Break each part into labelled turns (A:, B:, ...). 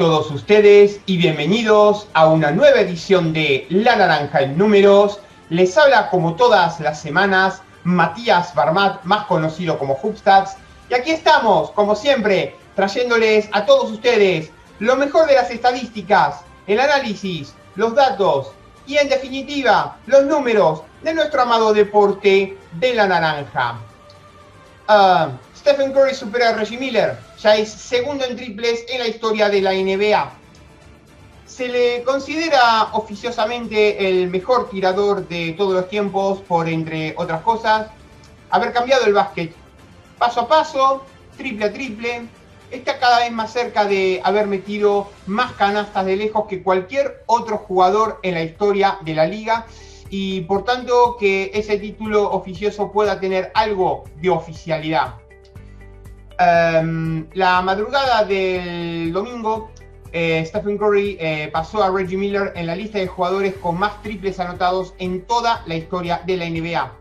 A: Todos ustedes y bienvenidos a una nueva edición de La Naranja en Números. Les habla como todas las semanas Matías Barmat, más conocido como Hubstats. Y aquí estamos, como siempre, trayéndoles a todos ustedes lo mejor de las estadísticas, el análisis, los datos y en definitiva los números de nuestro amado deporte de la naranja. Ah, Stephen Curry supera a Reggie Miller, ya es segundo en triples en la historia de la NBA. Se le considera oficiosamente el mejor tirador de todos los tiempos por, entre otras cosas, haber cambiado el básquet paso a paso, triple a triple. Está cada vez más cerca de haber metido más canastas de lejos que cualquier otro jugador en la historia de la liga y por tanto que ese título oficioso pueda tener algo de oficialidad. Em, la madrugada del domingo, eh, Stephen Curry eh, pasó a Reggie Miller en la lista de jugadores con más triples anotados en toda la historia de la NBA.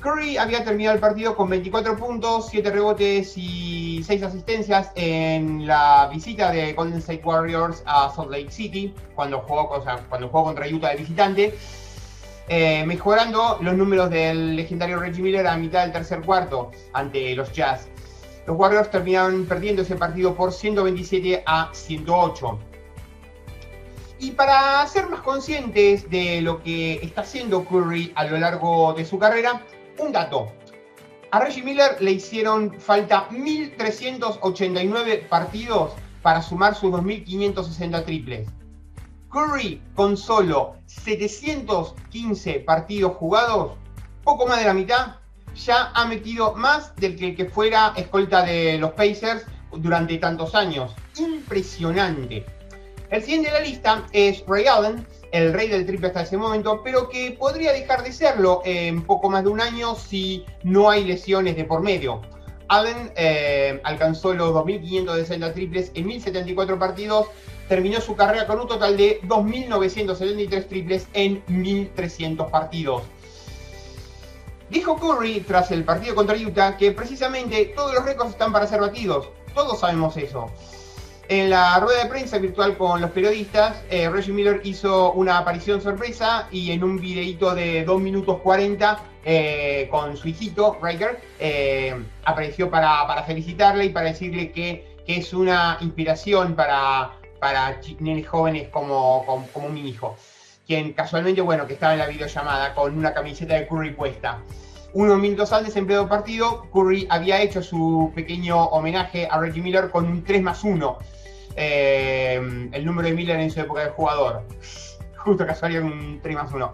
A: Curry había terminado el partido con 24 puntos, 7 rebotes y 6 asistencias en la visita de Golden State Warriors a Salt Lake City, cuando jugó, contra Utah de visitante, eh, mejorando los números del legendario Reggie Miller a mitad del tercer cuarto ante los Jazz. Los Warriors terminaron perdiendo ese partido por 127 a 108. Y para ser más conscientes de lo que está haciendo Curry a lo largo de su carrera, un dato. A Reggie Miller le hicieron falta 1.389 partidos para sumar sus 2.560 triples. Curry, con solo 715 partidos jugados, poco más de la mitad, ya ha metido más del que, que fuera escolta de los Pacers durante tantos años. Impresionante. El siguiente de la lista es Ray Allen, el rey del triple hasta ese momento, pero que podría dejar de serlo en poco más de un año si no hay lesiones de por medio. Allen eh, alcanzó los 2.560 triples en 1.074 partidos, terminó su carrera con un total de 2.973 triples en 1.300 partidos. Dijo Curry tras el partido contra Utah que precisamente todos los récords están para ser batidos. Todos sabemos eso. En la rueda de prensa virtual con los periodistas, eh, Reggie Miller hizo una aparición sorpresa y en un videito de 2 minutos 40 eh, con su hijito, Riker, eh, apareció para, felicitarle y para decirle que, es una inspiración para, para jóvenes como mi hijo quien casualmente, bueno, que estaba en la videollamada con una camiseta de Curry puesta. Unos minutos antes, en pleno partido, Curry había hecho su pequeño homenaje a Reggie Miller con un 3 más 1. Eh, el número de Miller en su época de jugador. Justo casualmente un 3 más 1.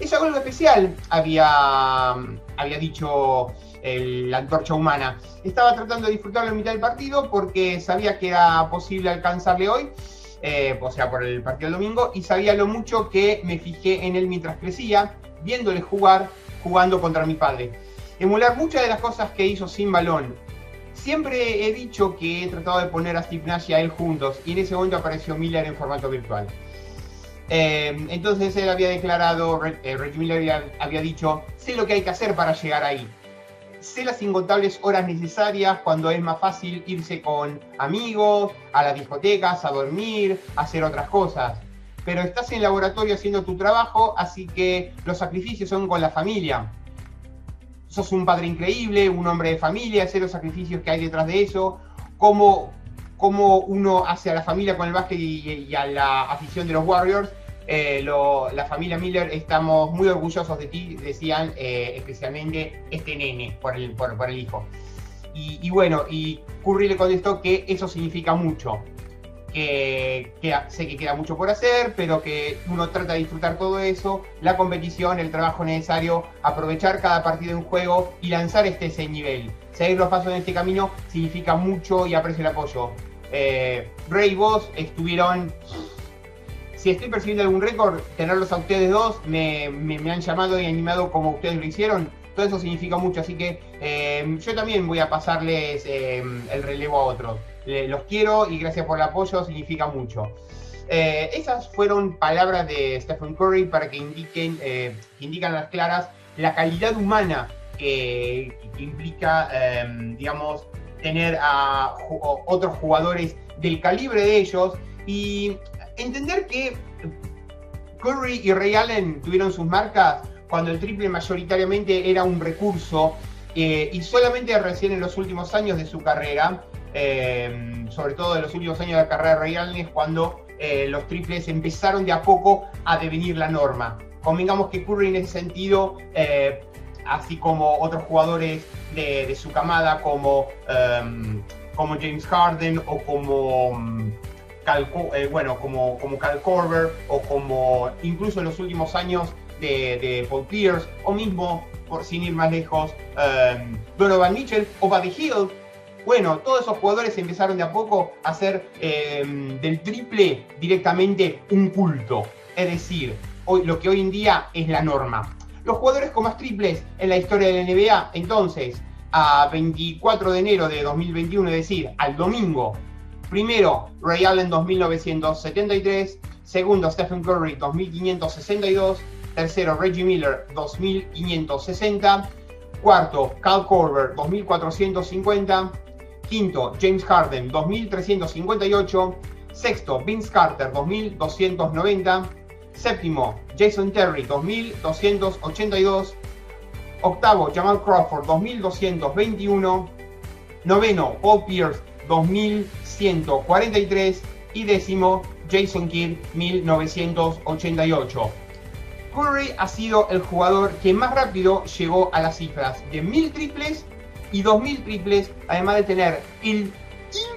A: Es algo especial, había, había dicho la antorcha humana. Estaba tratando de disfrutarlo en mitad del partido porque sabía que era posible alcanzarle hoy. Eh, o sea, por el partido del domingo, y sabía lo mucho que me fijé en él mientras crecía, viéndole jugar jugando contra mi padre. Emular muchas de las cosas que hizo sin balón. Siempre he dicho que he tratado de poner a Steve y a él juntos y en ese momento apareció Miller en formato virtual. Eh, entonces él había declarado, eh, Reggie Miller había, dicho, sé lo que hay que hacer para llegar ahí. Sé las incontables horas necesarias cuando es más fácil irse con amigos, a las discotecas, a dormir, a hacer otras cosas pero estás en laboratorio haciendo tu trabajo, así que los sacrificios son con la familia. Sos un padre increíble, un hombre de familia, sé los sacrificios que hay detrás de eso, cómo, cómo uno hace a la familia con el básquet y, a la afición de los Warriors. Eh, la familia Miller estamos muy orgullosos de ti, decían eh, especialmente este nene por el, por, el hijo. Y, bueno, y Curry le contestó que eso significa mucho, que, sé que queda mucho por hacer, pero que uno trata de disfrutar todo eso, la competición, el trabajo necesario, aprovechar cada partido en juego y lanzar este ese nivel. Seguir los pasos en este camino significa mucho y aprecio el apoyo. Eh, Ray y vos estuvieron... Si estoy persiguiendo algún récord, tenerlos a ustedes dos me, han llamado y animado como ustedes lo hicieron. Todo eso significa mucho, así que eh, yo también voy a pasarles eh, el relevo a otros los quiero y gracias por el apoyo, significa mucho. Eh, esas fueron palabras de Stephen Curry para que indiquen, eh, las claras la calidad humana que, implica, em, digamos, tener a otros jugadores del calibre de ellos y entender que Curry y Ray Allen tuvieron sus marcas cuando el triple mayoritariamente era un recurso eh, y solamente recién en los últimos años de su carrera, eh, sobre todo en los últimos años de la carrera de Ray Allen, es cuando eh, los triples empezaron de a poco a devenir la norma. Convengamos que Curry en ese sentido, así como otros jugadores de, su camada como, como James Harden o como... bueno, como, como Cal Corber o como incluso en los últimos años de, Paul Pierce, o mismo, por sin ir más lejos, um, Donovan Mitchell o Buddy Hill. Bueno, todos esos jugadores empezaron de a poco a hacer em, del triple directamente un culto. Es decir, hoy, lo que hoy en día es la norma. Los jugadores con más triples en la historia de la NBA, entonces, a 24 de enero de 2021, es decir, al domingo, primero Ray Allen 2973, segundo Stephen Curry 2562, Tercero, Reggie Miller, 2560. Cuarto, Cal Corber, 2450. Quinto, James Harden, 2358. Sexto, Vince Carter, 2290. Séptimo, Jason Terry, 2282. Octavo, Jamal Crawford, 2221. Noveno, Paul Pierce, 2143. Y décimo, Jason Kidd, 1988. Curry ha sido el jugador que más rápido llegó a las cifras de 1000 triples y 2000 triples, además de tener el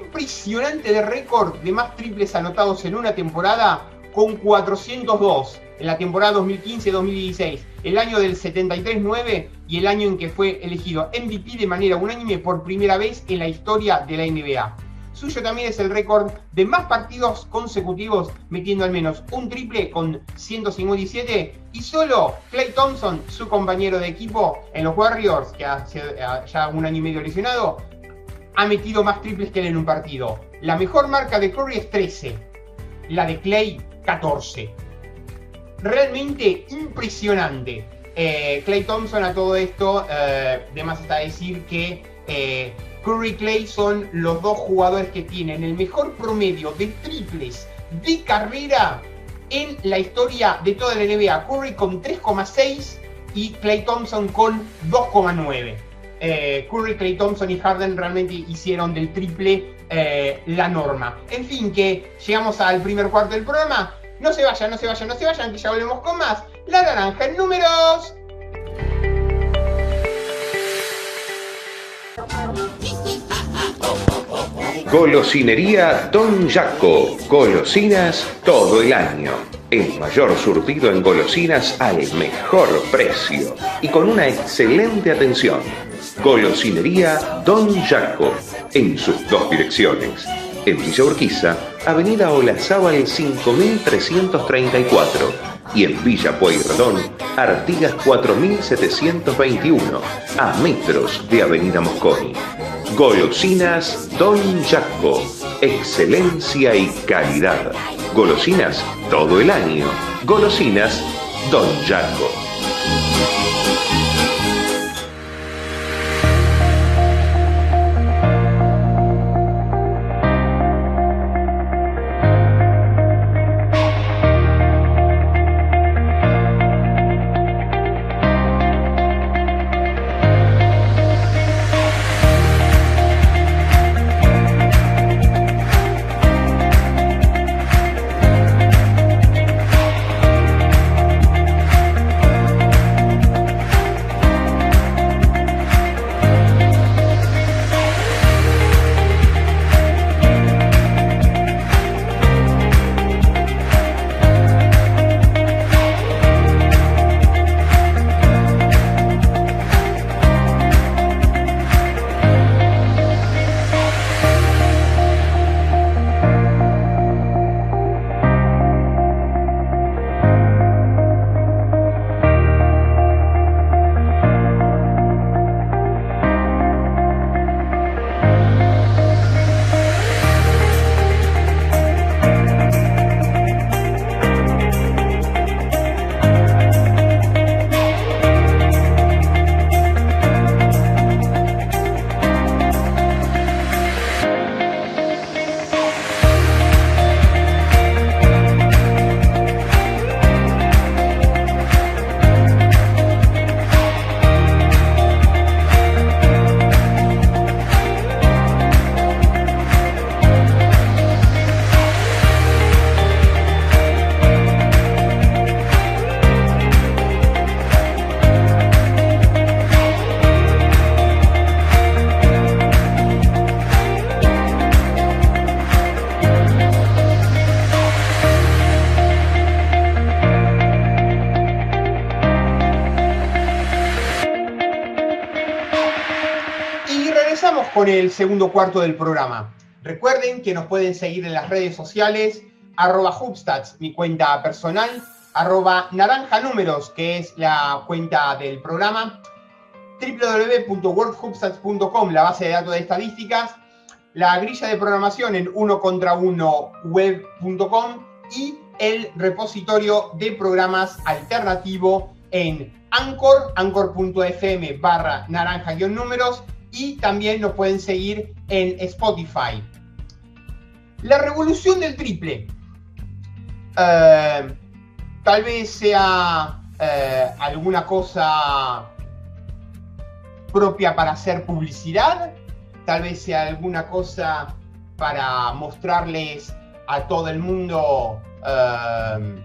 A: impresionante de récord de más triples anotados en una temporada con 402 en la temporada 2015-2016, el año del 73-9 y el año en que fue elegido MVP de manera unánime por primera vez en la historia de la NBA. Suyo también es el récord de más partidos consecutivos metiendo al menos un triple con 157 y solo Clay Thompson, su compañero de equipo en los Warriors, que hace ya un año y medio lesionado, ha metido más triples que él en un partido. La mejor marca de Curry es 13, la de Clay 14. Realmente impresionante. Eh, Clay Thompson a todo esto, eh, además está decir que eh, Curry Clay son los dos jugadores que tienen el mejor promedio de triples de carrera en la historia de toda la NBA. Curry con 3,6 y Clay Thompson con 2,9. Eh, Curry, Clay Thompson y Harden realmente hicieron del triple eh, la norma. En fin, que llegamos al primer cuarto del programa. No se vayan, no se vayan, no se vayan, que ya volvemos con más. La naranja en números.
B: Golosinería Don Jaco. Golosinas todo el año. El mayor surtido en golosinas al mejor precio y con una excelente atención. Golosinería Don Jaco. En sus dos direcciones. En Villa Urquiza, Avenida Olazábal 5334 y en Villa Pueyrredón, Artigas 4721, a metros de Avenida Mosconi. Golosinas Don Jaco. Excelencia y calidad. Golosinas todo el año. Golosinas Don Jaco.
A: Segundo cuarto del programa. Recuerden que nos pueden seguir en las redes sociales, arroba Hubstats, mi cuenta personal, arroba naranja números, que es la cuenta del programa, www.worldhubstats.com, la base de datos de estadísticas, la grilla de programación en uno contra uno web.com y el repositorio de programas alternativo en Anchor, anchor.fm barra naranja-números y también nos pueden seguir en Spotify. La revolución del triple. Eh, tal vez sea eh, alguna cosa propia para hacer publicidad, tal vez sea alguna cosa para mostrarles a todo el mundo eh,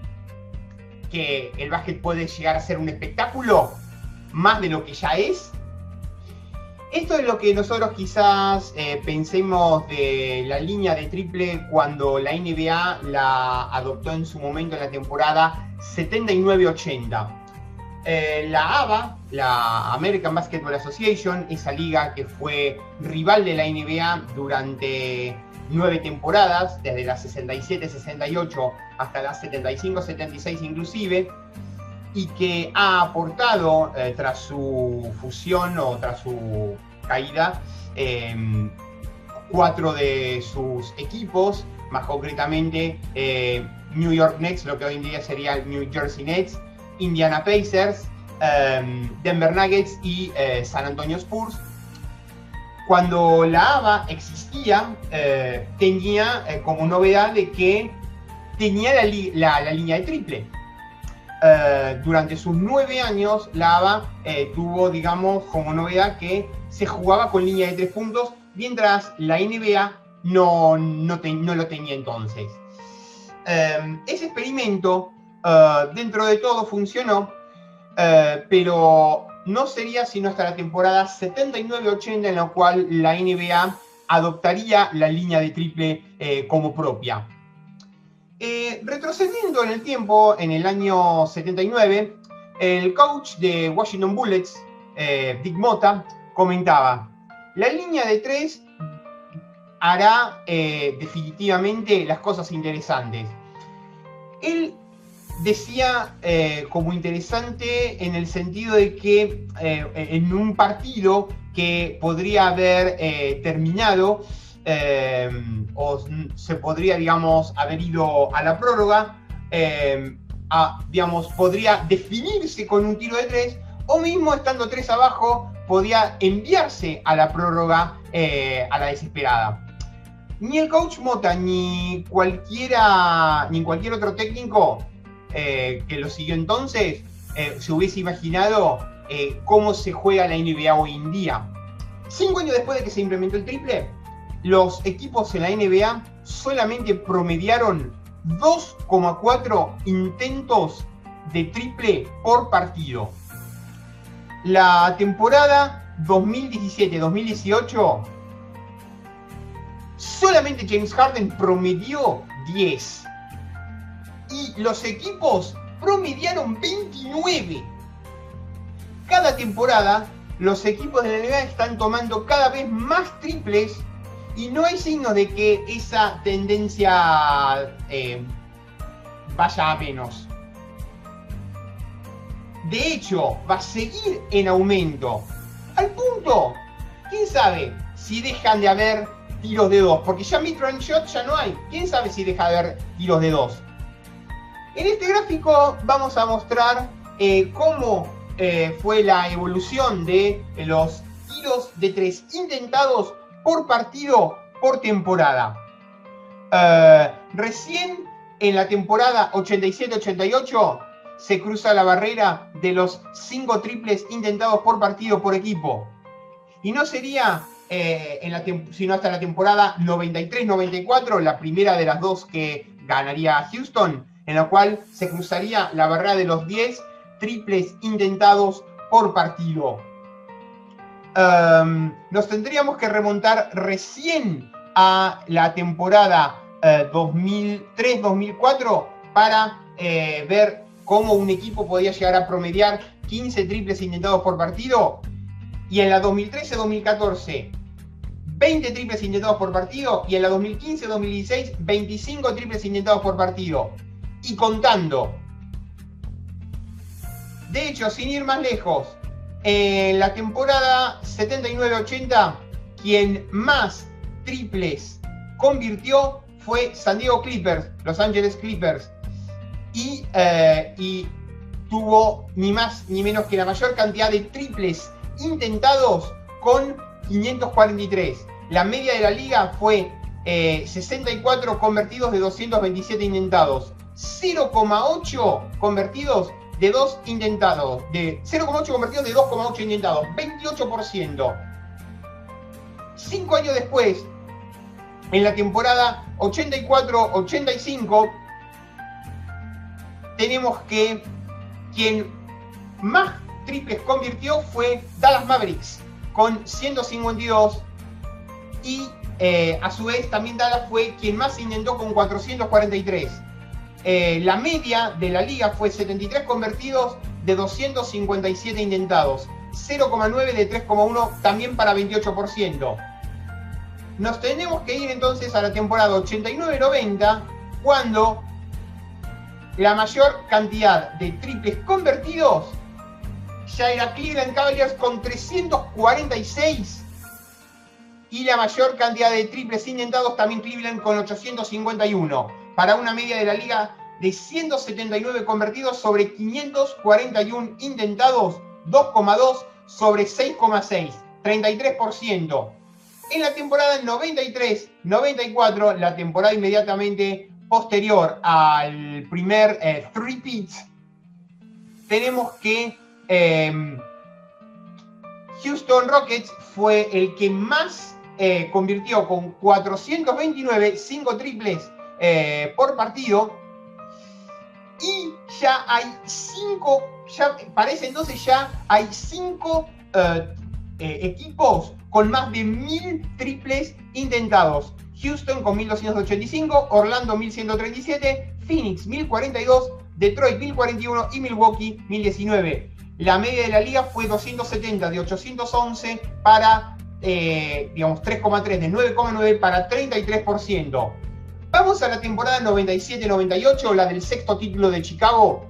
A: que el básquet puede llegar a ser un espectáculo más de lo que ya es. Esto es lo que nosotros quizás eh, pensemos de la línea de triple cuando la NBA la adoptó en su momento en la temporada 79-80. Eh, la ABA, la American Basketball Association, esa liga que fue rival de la NBA durante nueve temporadas, desde las 67-68 hasta las 75-76 inclusive, y que ha aportado eh, tras su fusión o tras su caída em, cuatro de sus equipos, más concretamente eh, New York Nets, lo que hoy en día sería New Jersey Nets, Indiana Pacers, em, Denver Nuggets y eh, San Antonio Spurs. Cuando la ABA existía, tenía como novedad de que tenía la línea de triple eh, durante sus nueve años, la ABA eh, tuvo, digamos, como novedad que se jugaba con línea de tres puntos, mientras la NBA no, no, lo tenía entonces. Eh, ese experimento, dentro de todo, funcionó, pero no sería sino hasta la temporada 79-80 en la cual la NBA adoptaría la línea de triple como propia. Eh, retrocediendo en el tiempo, en el año 79, el coach de Washington Bullets, eh, Dick Mota, comentaba, la línea de tres hará eh, definitivamente las cosas interesantes. Él decía como interesante en el sentido de que en un partido que podría haber terminado eh, o se podría, digamos, haber ido a la prórroga, eh, digamos, podría definirse con un tiro de tres, o mismo estando tres abajo, podía enviarse a la prórroga eh, a la desesperada. Ni el coach Mota, ni cualquiera, ni cualquier otro técnico que lo siguió entonces, se hubiese imaginado cómo se juega la NBA hoy en día. Cinco años después de que se implementó el triple, los equipos en la NBA solamente promediaron 2,4 intentos de triple por partido. La temporada 2017-2018 solamente James Harden promedió 10 y los equipos promediaron 29. Cada temporada los equipos de la NBA están tomando cada vez más triples y no hay signos de que esa tendencia eh, vaya a menos. De hecho, va a seguir en aumento. Al punto, quién sabe si dejan de haber tiros de dos, porque ya mid shot ya no hay. Quién sabe si deja de haber tiros de dos. En este gráfico vamos a mostrar eh, cómo eh, fue la evolución de los tiros de tres intentados por partido por temporada. Eh, recién en la temporada 87-88 se cruza la barrera de los cinco triples intentados por partido por equipo. Y no sería eh, en la sino hasta la temporada 93-94, la primera de las dos que ganaría Houston, en la cual se cruzaría la barrera de los 10 triples intentados por partido. Em, nos tendríamos que remontar recién a la temporada 2003-2004 eh, para eh, ver cómo un equipo podía llegar a promediar 15 triples intentados por partido. Y en la 2013-2014, 20 triples intentados por partido y en la 2015-2016 25 triples intentados por partido. Y contando. De hecho, sin ir más lejos, en la temporada 79-80, quien más triples convirtió fue San Diego Clippers, Los Angeles Clippers. Y, eh, y tuvo ni más ni menos que la mayor cantidad de triples intentados con 543. La media de la liga fue 64 eh, convertidos de 227 intentados. 0,8 convertidos de 2 intentados. De 0,8 convertidos de 2,8 intentados. 28%. Cinco años después, en la temporada 84-85, tenemos que quien más triples convirtió fue Dallas Mavericks con 152 y eh, a su vez también Dallas fue quien más intentó con 443. Eh, la media de la liga fue 73 convertidos de 257 intentados, 0,9 de 3,1 también para 28%. Nos tenemos que ir entonces a la temporada 89-90 cuando la mayor cantidad de triples convertidos ya era Cleveland Cavaliers con 346 y la mayor cantidad de triples intentados también Cleveland con 851 para una media de la liga de 179 convertidos sobre 541 intentados 2,2 sobre 6,6 33% en la temporada 93-94 la temporada inmediatamente posterior al primer eh, three tenemos que em, Houston Rockets fue el que más eh, convirtió con 429, 5 triples eh, por partido. Y ya hay 5, ya parece entonces ya hay 5 equipos con más de 1000 triples intentados. Houston con 1285, Orlando 1137, Phoenix 1042, Detroit 1041 y Milwaukee 1019. La media de la liga fue 270 de 811 para, eh, digamos, 3,3 de 9,9 para 33%. Vamos a la temporada 97-98, la del sexto título de Chicago,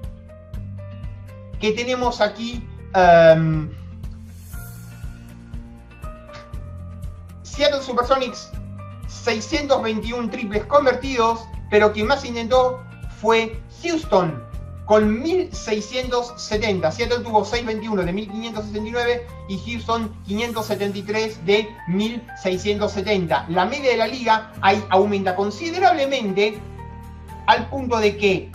A: que tenemos aquí um, Seattle Supersonics 621 triples convertidos, pero quien más intentó fue Houston con 1670. Seattle tuvo 621 de 1569 y Houston 573 de 1670. La media de la liga ahí aumenta considerablemente al punto de que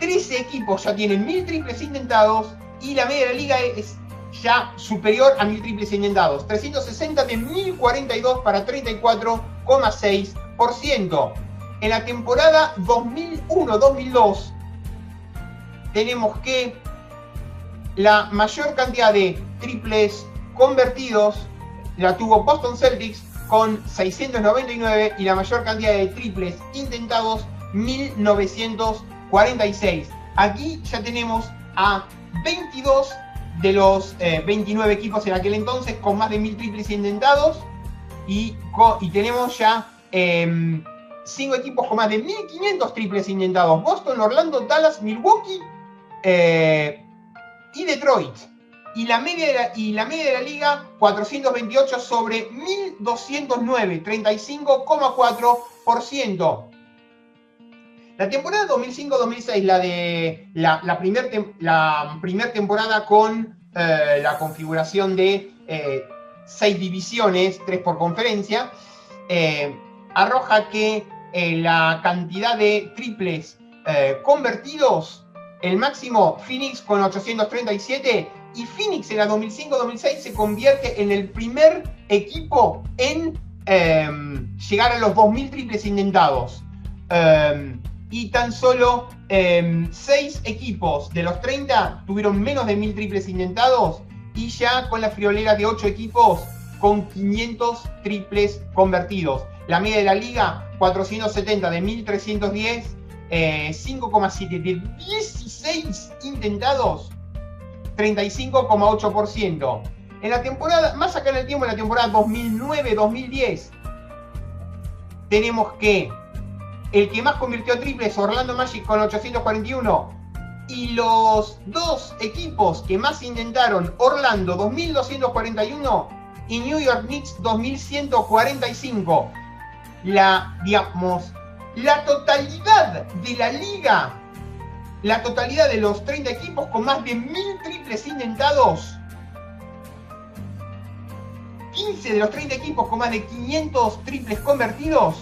A: 13 equipos ya tienen 1000 triples intentados y la media de la liga es ya superior a 1000 triples intentados. 360 de 1042 para 34,6%. En la temporada 2001-2002 tenemos que la mayor cantidad de triples convertidos la tuvo Boston Celtics con 699 y la mayor cantidad de triples intentados 1946. Aquí ya tenemos a 22 de los 29 eh, equipos en aquel entonces con más de 1000 triples intentados y, y tenemos ya 5 em, equipos con más de 1500 triples intentados. Boston, Orlando, Dallas, Milwaukee eh, y Detroit. Y la, media de la, y la media de la liga, 428 sobre 1209, 35,4%. La temporada 2005-2006, la de la, la primera primer temporada con eh, la configuración de eh, seis divisiones, tres por conferencia, eh, arroja que la cantidad de triples convertidos, el máximo Phoenix con 837 y Phoenix en la 2005-2006 se convierte en el primer equipo en llegar a los 2.000 triples intentados y tan solo 6 em, equipos de los 30 tuvieron menos de 1000 triples intentados y ya con la friolera de 8 equipos con 500 triples convertidos. La media de la liga, 470 de 1310, 5,7 eh, de 16 intentados, 35,8%. En la temporada, más acá en el tiempo, en la temporada 2009-2010, tenemos que el que más convirtió triples, Orlando Magic con 841, y los dos equipos que más intentaron, Orlando 2241 y New York Knicks 2145. La, digamos, la totalidad de la liga, la totalidad de los 30 equipos con más de 1000 triples intentados 15 de los 30 equipos con más de 500 triples convertidos.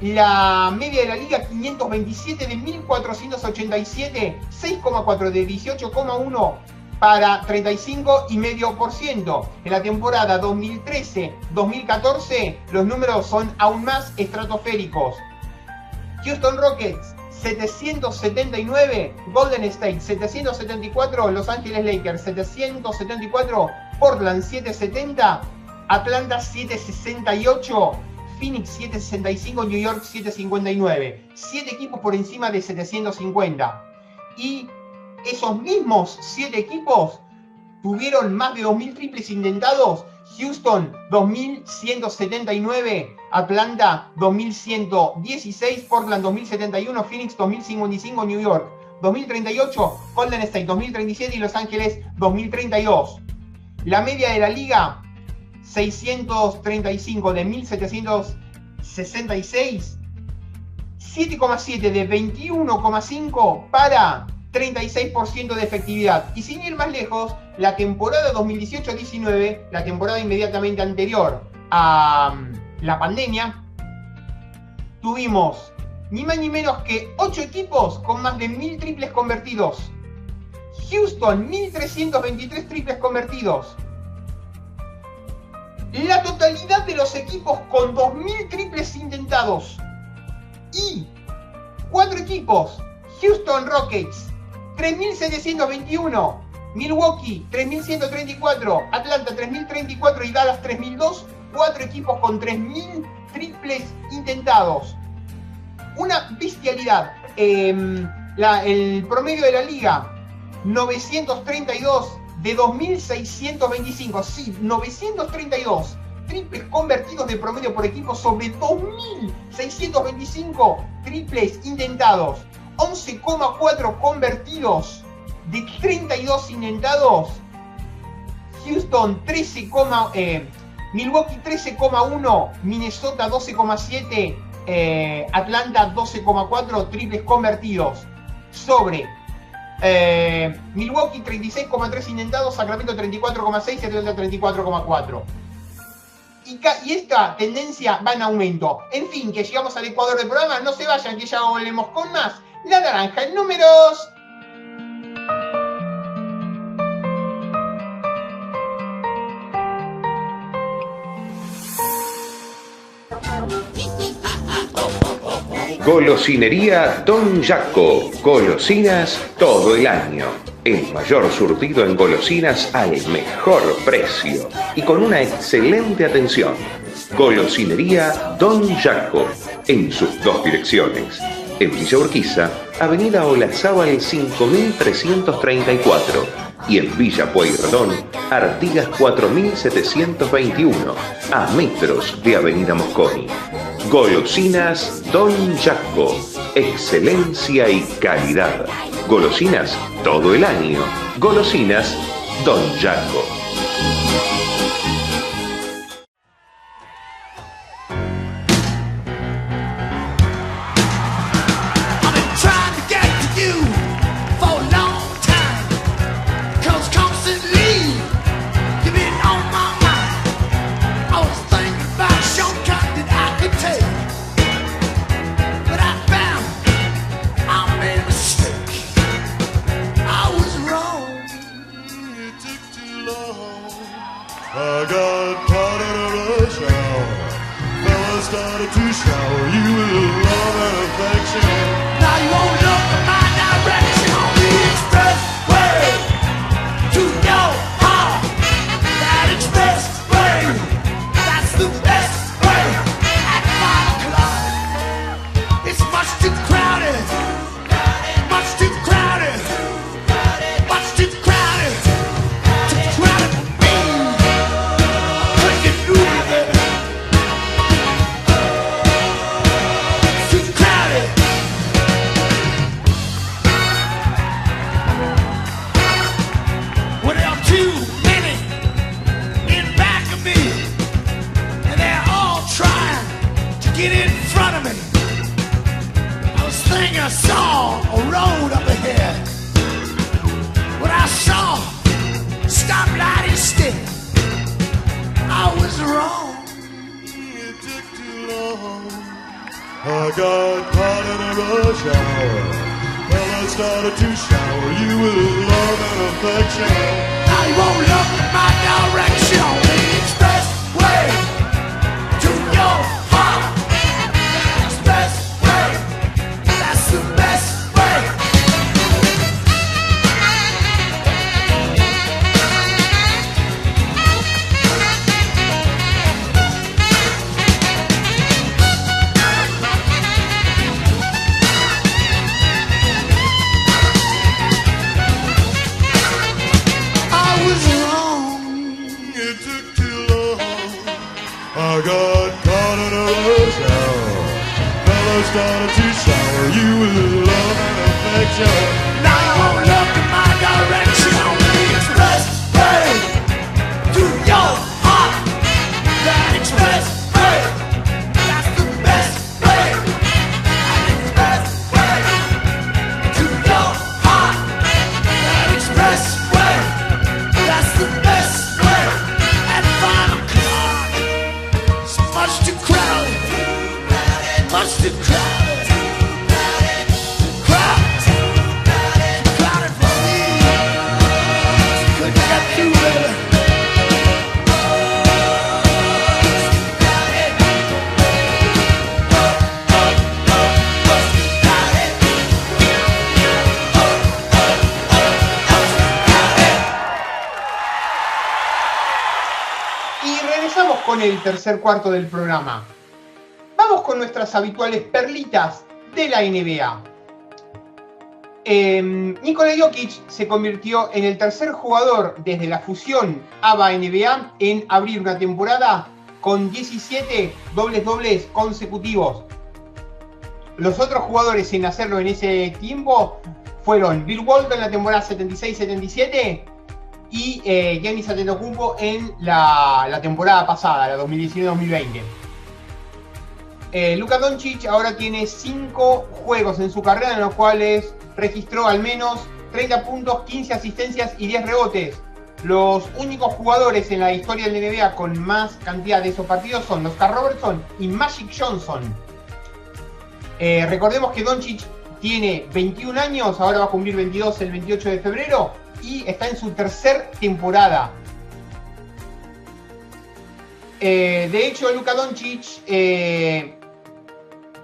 A: Y la media de la liga 527 de 1487, 6,4 de 18,1 para 35,5%. En la temporada 2013-2014 los números son aún más estratosféricos. Houston Rockets 779, Golden State 774, Los Angeles Lakers 774, Portland 770, Atlanta 768, Phoenix 765, New York 759. Siete equipos por encima de 750. Y esos mismos siete equipos tuvieron más de 2.000 triples intentados. Houston 2.179, Atlanta 2.116, Portland 2.071, Phoenix 2.055, New York 2038, Golden State 2037 y Los Ángeles 2032. La media de la liga 635 de 1766, 7,7 de 21,5 para 36% de efectividad. Y sin ir más lejos, la temporada 2018-19, la temporada inmediatamente anterior a mm, la pandemia, tuvimos ni más ni menos que 8 equipos con más de 1000 triples convertidos. Houston, 1323 triples convertidos. La totalidad de los equipos con 2.000 triples intentados. Y 4 equipos. Houston Rockets, 3.721. Milwaukee, 3.134. Atlanta, 3.034. Y Dallas, 3.002. 4 equipos con 3.000 triples intentados. Una bestialidad. Em, el promedio de la liga, 932 de 2.625, sí, 932 triples convertidos de promedio por equipo sobre 2.625 triples intentados, 11,4 convertidos de 32 intentados, Houston 13, eh, Milwaukee 13,1, Minnesota 12,7, eh, Atlanta 12,4 triples convertidos sobre eh, Milwaukee 36,3 intentados, Sacramento 34,6 y Atlanta 34,4. Y, y, esta tendencia va en aumento. En fin, que llegamos al Ecuador del programa. No se vayan, que ya volvemos con más. La naranja en números.
B: Golosinería Don Jaco. Golosinas todo el año. El mayor surtido en golosinas al mejor precio y con una excelente atención. Golosinería Don Jaco. En sus dos direcciones. En Villa Urquiza, Avenida Olazábal 5334 y en Villa Pueyrredón, Artigas 4721, a metros de Avenida Mosconi. Golosinas Don Jaco. Excelencia y calidad. Golosinas todo el año. Golosinas Don Jaco.
A: Tercer cuarto del programa. Vamos con nuestras habituales perlitas de la NBA. Eh, Nikola Jokic se convirtió en el tercer jugador desde la fusión ABA-NBA en abrir una temporada con 17 dobles dobles consecutivos. Los otros jugadores en hacerlo en ese tiempo fueron Bill Walton en la temporada 76-77 y eh, Giannis Antetokounmpo en la, temporada pasada, la 2019-2020. Eh, Doncic ahora tiene 5 juegos en su carrera en los cuales registró al menos 30 puntos, 15 asistencias y 10 rebotes. Los únicos jugadores en la historia del NBA con más cantidad de esos partidos son Oscar Robertson y Magic Johnson. Eh, recordemos que Doncic tiene 21 años, ahora va a cumplir 22 el 28 de febrero y está en su tercer temporada. Eh, de hecho, Luka Doncic eh,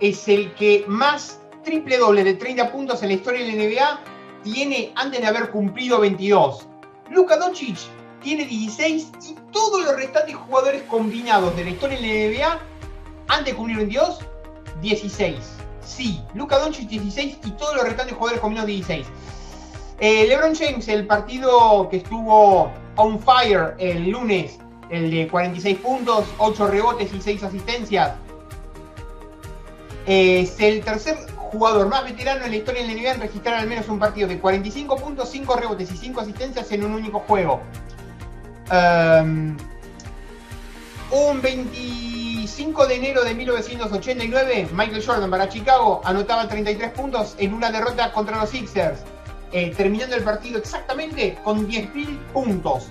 A: es el que más triple doble de 30 puntos en la historia de la NBA tiene antes de haber cumplido 22. Luka Doncic tiene 16 y todos los restantes jugadores combinados de la historia de la NBA antes de cumplir 22, 16. Sí, Luka Doncic 16 y todos los restantes jugadores combinados 16. Eh, LeBron James, el partido que estuvo on fire el lunes, el de 46 puntos, 8 rebotes y 6 asistencias, es el tercer jugador más veterano en la historia de la NBA en registrar al menos un partido de 45 puntos, 5 rebotes y 5 asistencias en un único juego. Um, un 25 de enero de 1989, Michael Jordan para Chicago anotaba 33 puntos en una derrota contra los Sixers, eh, terminando el partido exactamente con 10.000 puntos.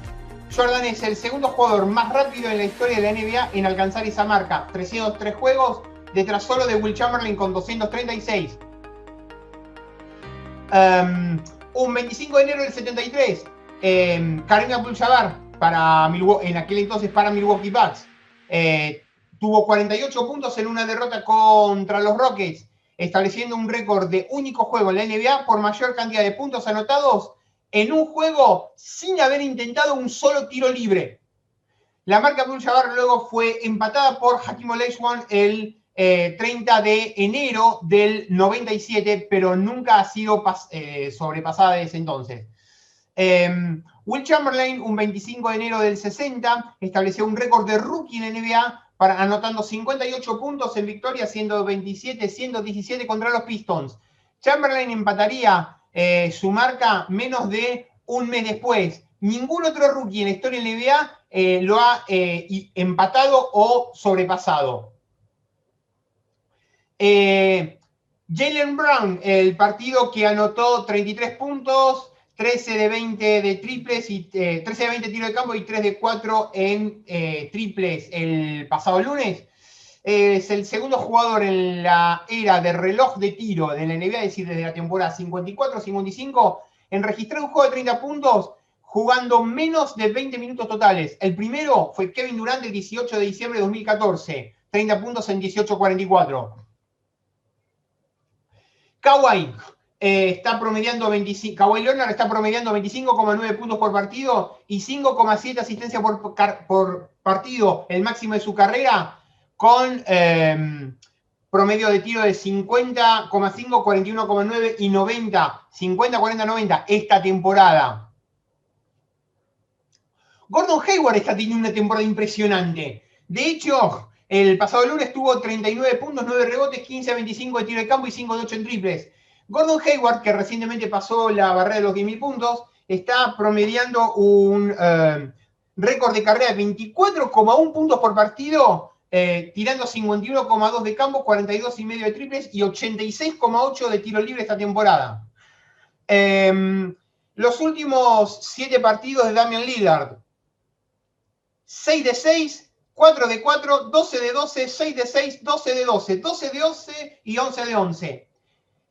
A: Jordan es el segundo jugador más rápido en la historia de la NBA en alcanzar esa marca, 303 juegos, detrás solo de Will Chamberlain con 236. Um, un 25 de enero del 73, eh, Karim Abdul-Jabbar en aquel entonces para Milwaukee Bucks, eh, tuvo 48 puntos en una derrota contra los Rockets, estableciendo un récord de único juego en la NBA por mayor cantidad de puntos anotados en un juego sin haber intentado un solo tiro libre. La marca Abdul-Jabbar luego fue empatada por Hakim Olajuwon el eh, 30 de enero del 97, pero nunca ha sido eh, sobrepasada desde entonces. Eh, Will Chamberlain, un 25 de enero del 60, estableció un récord de rookie en la NBA anotando 58 puntos en victoria, siendo 27, 117 contra los Pistons. Chamberlain empataría eh, su marca menos de un mes después. Ningún otro rookie en la historia de la NBA lo ha eh, empatado o sobrepasado. Eh, Jalen Brown, el partido que anotó 33 puntos, 13 de 20 de triples y 13 de 20 tiros de campo y 3 de 4 en triples el pasado lunes. Es el segundo jugador en la era de reloj de tiro de la NBA, es decir, desde la temporada 54-55, en registrar un juego de 30 puntos jugando menos de 20 minutos totales. El primero fue Kevin Durant el 18 de diciembre de 2014, 30 puntos en 18-44. Kawhi eh, está promediando 25, Kawhi Leonard está promediando 25,9 puntos por partido y 5,7 asistencias por, por, partido, el máximo de su carrera, con em, promedio de tiro de 50,5, 41,9 y 90, 50, 40, 90 esta temporada. Gordon Hayward está teniendo una temporada impresionante. De hecho, el pasado lunes tuvo 39 puntos, 9 rebotes, 15 a 25 de tiro de campo y 5 de 8 en triples. Gordon Hayward, que recientemente pasó la barrera de los 10.000 puntos, está promediando un eh, récord de carrera de 24,1 puntos por partido, eh, tirando 51,2 de campo, 42,5 de triples y 86,8 de tiro libre esta temporada. Em, los últimos 7 partidos de Damian Lillard. 6 de 6, 4 de 4, 12 de 12, 6 de 6, 12 de 12, 12 de 11 y 11 de 11.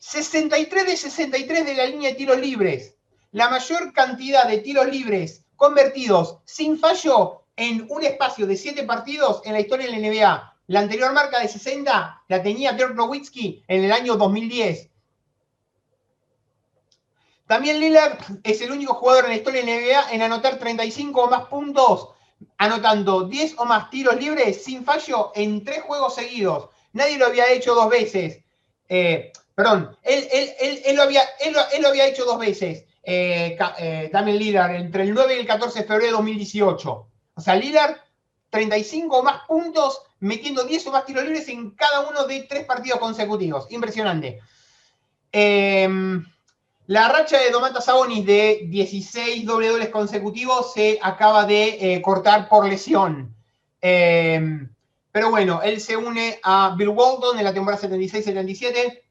A: 63 de 63 de la línea de tiros libres. La mayor cantidad de tiros libres convertidos sin fallo en un espacio de 7 partidos en la historia de la NBA. La anterior marca de 60 la tenía Dirk Nowitzki en el año 2010. También Lillard es el único jugador en la historia de la NBA en anotar 35 o más puntos anotando 10 o más tiros libres sin fallo en tres juegos seguidos. Nadie lo había hecho dos veces. Eh, perdón, él, lo había, él, lo, había hecho dos veces, eh, eh, Lillard, entre el 9 y el 14 de febrero de 2018. O sea, Lillard, 35 o más puntos, metiendo 10 o más tiros libres en cada uno de tres partidos consecutivos. Impresionante. Eh, la racha de Domantas Sabonis de 16 doble dobles consecutivos se acaba de eh, cortar por lesión. Em, pero bueno, él se une a Bill Walton en la temporada 76-77.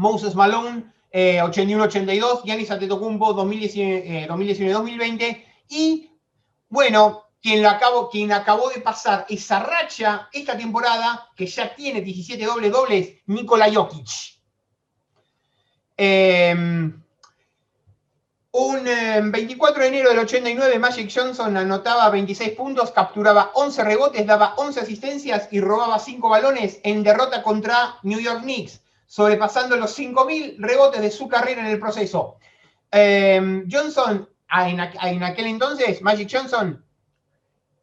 A: Moses Malone, 81-82. Giannis Antetokounmpo, 2019-2020. Eh, y bueno, quien, acabó, quien acabó de pasar esa racha esta temporada, que ya tiene 17 doble dobles, Nikola Jokic. Em, un 24 em, de enero del 89, Magic Johnson anotaba 26 puntos, capturaba 11 rebotes, daba 11 asistencias y robaba 5 balones en derrota contra New York Knicks, sobrepasando los 5.000 rebotes de su carrera en el proceso. Em, Johnson, en, en, aquel entonces, Magic Johnson,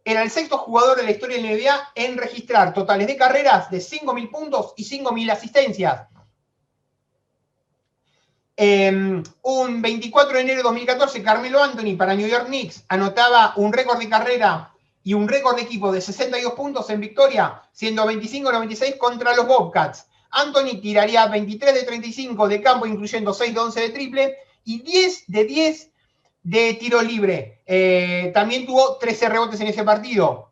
A: era el sexto jugador de la historia de la NBA en registrar totales de carreras de 5.000 puntos y 5.000 asistencias. Em, un 24 de enero de 2014, Carmelo Anthony para New York Knicks anotaba un récord de carrera y un récord de equipo de 62 puntos en victoria, siendo 25-96 contra los Bobcats. Anthony tiraría 23 de 35 de campo, incluyendo 6 de 11 de triple y 10 de 10 de tiro libre. Eh, también tuvo 13 rebotes en ese partido.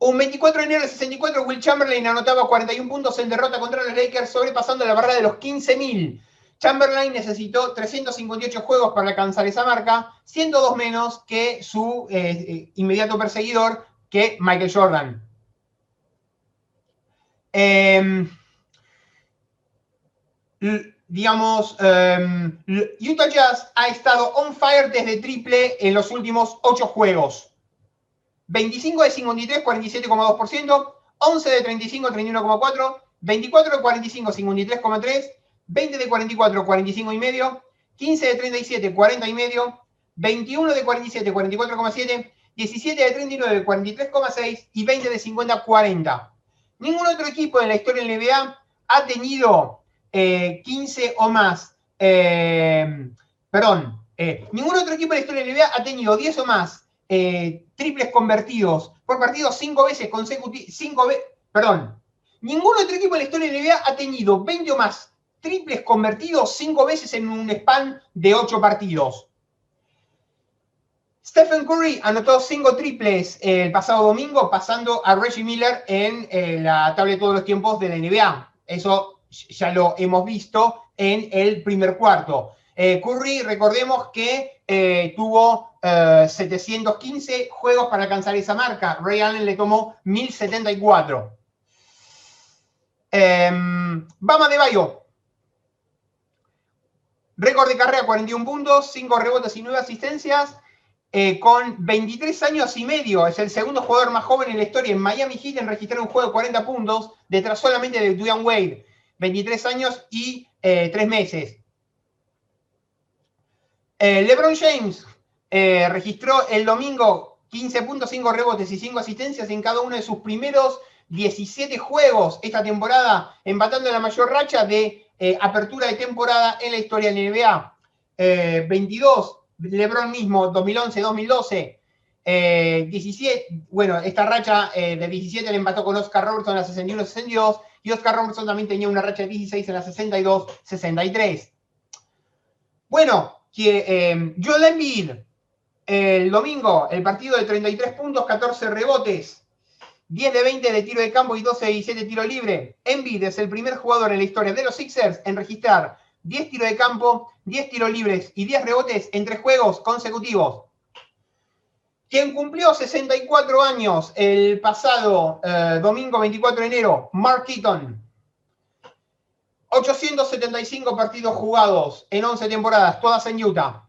A: Un 24 de enero del 64, Will Chamberlain anotaba 41 puntos en derrota contra los Lakers, sobrepasando la barrera de los 15.000. Chamberlain necesitó 358 juegos para alcanzar esa marca, siendo dos menos que su eh, eh, inmediato perseguidor, que Michael Jordan. Em, digamos, em, Utah Jazz ha estado on fire desde triple en los últimos ocho juegos. 25 de 53, 47,2%, 11 de 35, 31,4%, 24 de 45, 53,3%, 20 de 44, 45,5%, 15 de 37, 40,5%, 21 de 47, 44,7%, 17 de 39, 43,6% y 20 de 50, 40%. Ningún otro equipo en la historia del NBA ha tenido 15 eh, o más, eh, perdón, eh, ningún otro equipo en la historia del NBA ha tenido 10 o más eh, triples convertidos por partido cinco veces consecutivas, cinco veces, perdón, ningún otro equipo en la historia de la NBA ha tenido 20 o más triples convertidos cinco veces en un span de ocho partidos. Stephen Curry anotó cinco triples el pasado domingo, pasando a Reggie Miller en eh, la tabla de todos los tiempos de la NBA. Eso ya lo hemos visto en el primer cuarto. Eh, Curry, recordemos que eh, tuvo 715 juegos para alcanzar esa marca. Ray Allen le tomó 1074. Em, Bama de Bayo. Récord de carrera 41 puntos, 5 rebotes y 9 asistencias. Eh, con 23 años y medio, es el segundo jugador más joven en la historia en Miami Heat en registrar un juego de 40 puntos, detrás solamente de Dwayne Wade, 23 años y 3 eh, meses. Eh, LeBron James registró el domingo 15 puntos, 5 rebotes y 5 asistencias en cada uno de sus primeros 17 juegos esta temporada, empatando la mayor racha de apertura de temporada en la historia de la NBA. 22 LeBron mismo, 2011-2012, 17, eh, bueno, esta racha eh, de 17 le empató con Oscar Robertson en la 61-62 y Oscar Robertson también tenía una racha de 16 en la 62-63. Bueno, que, eh, Joel Embiid, el domingo, el partido de 33 puntos, 14 rebotes, 10 de 20 de tiro de campo y 12 de 17 de tiro libre. Embiid es el primer jugador en la historia de los Sixers en registrar 10 tiros de campo, 10 tiros libres y 10 rebotes en tres juegos consecutivos. Quien cumplió 64 años el pasado eh, domingo 24 de enero, Mark Keaton. 875 partidos jugados en 11 temporadas, todas en Utah.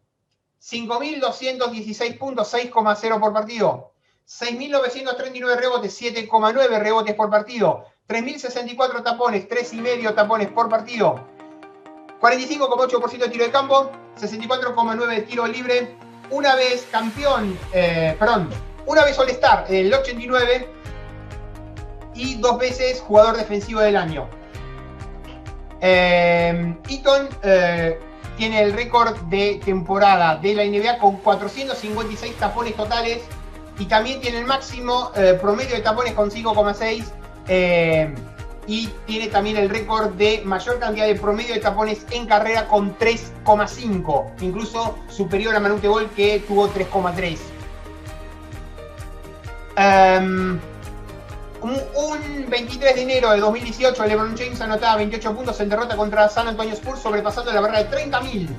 A: 5.216 puntos, 6,0 por partido. 6.939 rebotes, 7,9 rebotes por partido. 3.064 tapones, 3,5 tapones por partido. 45,8% de tiro de campo, 64,9% de tiro libre, una vez campeón, eh, perdón, una vez All-Star, el 89, y dos veces jugador defensivo del año. Eh, Eaton eh, tiene el récord de temporada de la NBA con 456 tapones totales y también tiene el máximo promedio de tapones con 5,6 y tiene también el récord de mayor cantidad de promedio de tapones en carrera con 3,5, incluso superior a Manute Bol que tuvo 3,3. Em, un, 23 de enero de 2018, LeBron James anotaba 28 puntos en derrota contra San Antonio Spurs, sobrepasando la barra de 30.000.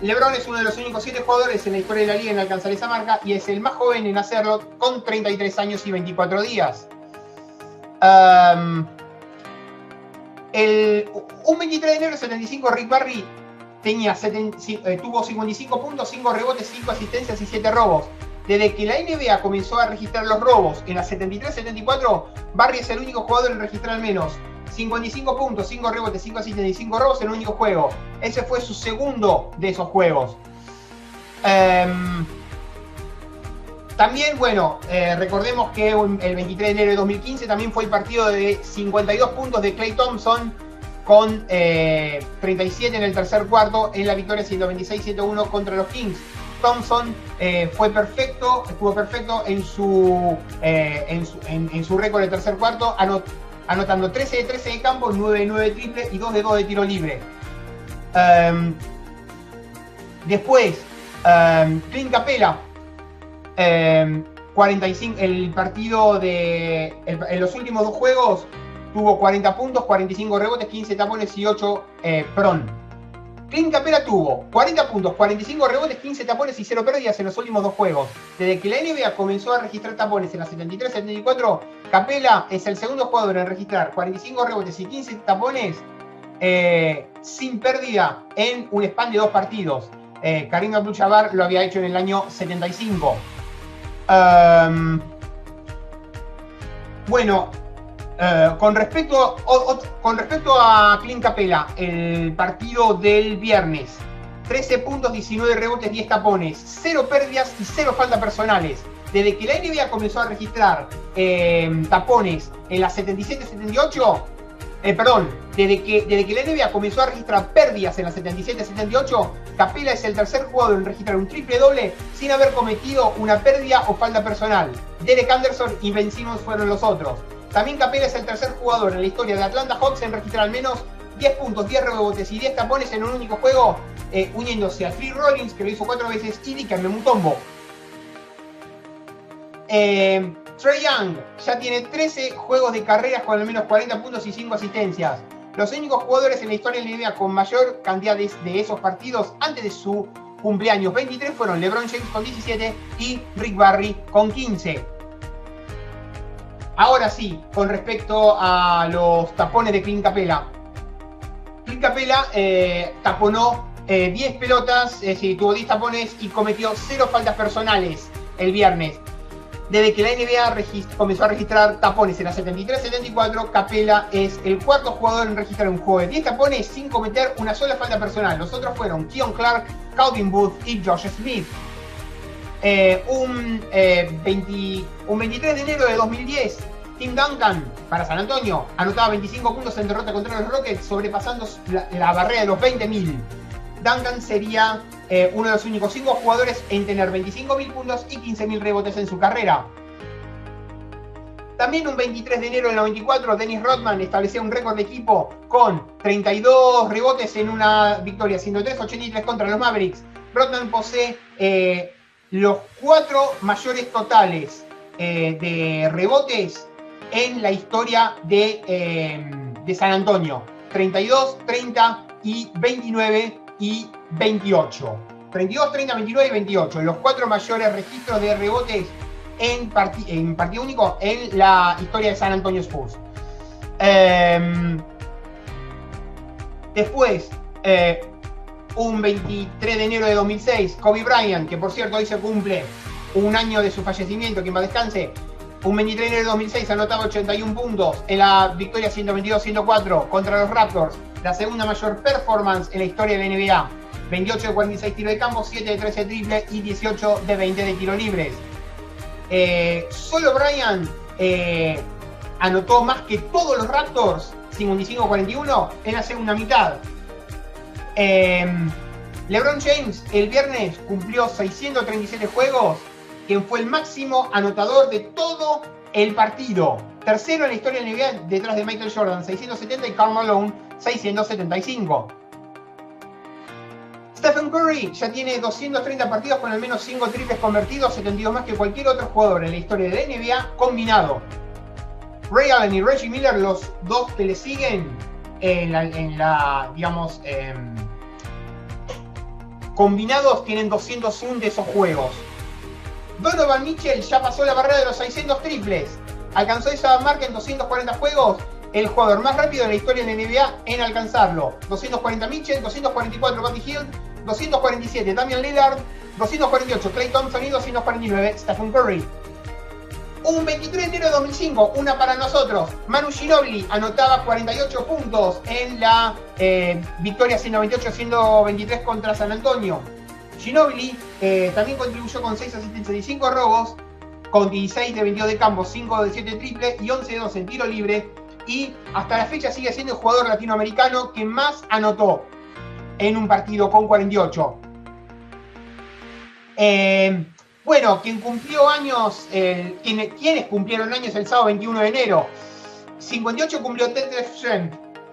A: LeBron es uno de los únicos 7 jugadores en la historia de la liga en alcanzar esa marca y es el más joven en hacerlo con 33 años y 24 días. Um, el, un 23 de enero de 75, Rick Barry tenía eh, tuvo 55 puntos, 5 rebotes, 5 asistencias y 7 robos. Desde que la NBA comenzó a registrar los robos en la 73-74, Barry es el único jugador en registrar al menos 55 puntos, 5 rebotes, 5 asistencias y 5 robos en un único juego. Ese fue su segundo de esos juegos. Um, también, bueno, eh, recordemos que el 23 de enero de 2015 también fue el partido de 52 puntos de Clay Thompson con 37 eh, en el tercer cuarto en la victoria 126-101 contra los Kings. Thompson eh, fue perfecto, estuvo perfecto en su, en su, récord de tercer cuarto, anotando 13 de 13 de campo, 9 de 9 de triple y 2 de 2 de tiro libre. Um, después, um, Clint Capela 45, em, el partido de. en los últimos dos juegos tuvo 40 puntos, 45 rebotes, 15 tapones y 8 eh, perdón. Clint Capela tuvo 40 puntos, 45 rebotes, 15 tapones y 0 pérdidas en los últimos dos juegos. Desde que la NBA comenzó a registrar tapones en la 73-74, Capela es el segundo jugador en registrar 45 rebotes y 15 tapones eh, sin pérdida en un span de dos partidos. Eh, Karim Abdul-Jabbar lo había hecho en el año 75. Em, bueno, eh, con, respecto, con respecto a Clint Capela, el partido del viernes, 13 puntos, 19 rebotes, 10 tapones, 0 pérdidas y 0 faltas personales. Desde que la NBA comenzó a registrar em, tapones en la 77-78, eh, perdón, desde que, desde que la NBA comenzó a registrar pérdidas en la 77-78, Capela es el tercer jugador en registrar un triple doble sin haber cometido una pérdida o falta personal. Derek Anderson y Ben Simmons fueron los otros. También Capela es el tercer jugador en la historia de Atlanta Hawks en registrar al menos 10 puntos, 10 rebotes y 10 tapones en un único juego, eh, uniéndose a Phil Rollins, que lo hizo cuatro veces, y Dikembe Mutombo. Eh, Trey Young ya tiene 13 juegos de carreras con al menos 40 puntos y 5 asistencias. Los únicos jugadores en la historia de la NBA con mayor cantidad de, de esos partidos antes de su cumpleaños 23 fueron LeBron James con 17 y Rick Barry con 15. Ahora sí, con respecto a los tapones de Clint Capela. Clint Capela eh, taponó eh, 10 pelotas, es decir, tuvo 10 tapones y cometió 0 faltas personales el viernes. Desde que la NBA comenzó a registrar tapones en la 73-74, Capela es el cuarto jugador en registrar un juego de 10 tapones sin cometer una sola falta personal. Los otros fueron Keon Clark, Calvin Booth y Josh Smith. Eh, un, eh, un 23 de enero de 2010, Tim Duncan para San Antonio anotaba 25 puntos en derrota contra los Rockets, sobrepasando la, la barrera de los 20.000. Duncan sería eh, uno de los únicos cinco jugadores en tener 25.000 puntos y 15.000 rebotes en su carrera. También un 23 de enero del 94, Dennis Rodman establecía un récord de equipo con 32 rebotes en una victoria, 103-83 contra los Mavericks. Rodman posee eh, los cuatro mayores totales eh, de rebotes en la historia de, de San Antonio. 32, 30 y 29 y 28. 32, 30, 29 y 28. Los cuatro mayores registros de rebotes en, partido único en la historia de San Antonio Spurs. Eh, después, eh, un 23 de enero de 2006, Kobe Bryant, que por cierto hoy se cumple un año de su fallecimiento, que más descanse. Un 23 de enero de 2006 anotaba 81 puntos en la victoria 122-104 contra los Raptors la segunda mayor performance en la historia de la NBA. 28 de 46 tiros de campo, 7 de 13 triple y 18 de 20 de tiros libres. Eh, solo Brian eh, anotó más que todos los Raptors, 55-41, en la segunda mitad. Em, LeBron James el viernes cumplió 637 juegos, quien fue el máximo anotador de todo el partido. Tercero en la historia de NBA detrás de Michael Jordan, 670 y Karl Malone, 675. Stephen Curry ya tiene 230 partidos con al menos 5 triples convertidos, 72 más que cualquier otro jugador en la historia de la NBA combinado. Ray Allen y Reggie Miller, los dos que le siguen en la, digamos, em, combinados tienen 201 de esos juegos. Donovan Mitchell ya pasó la barrera de los 600 triples. Alcanzó esa marca en 240 juegos el jugador más rápido de la historia de la NBA en alcanzarlo. 240 Mitchell, 244 Buddy Hill, 247 Damian Lillard, 248 Clay Thompson y 249 Stephen Curry. Un 23 de enero de 2005, una para nosotros. Manu Ginobili anotaba 48 puntos en la eh, victoria 128-123 contra San Antonio. Ginobili eh, también contribuyó con 6 asistencias y 5 robos, con 16 de 22 de campo, 5 de 7 triple y 11 de 12 en tiro libre y hasta la fecha sigue siendo el jugador latinoamericano que más anotó en un partido con 48. Eh, bueno, quien cumplió años, quienes, cumplieron años el sábado 21 de enero. 58 cumplió Ted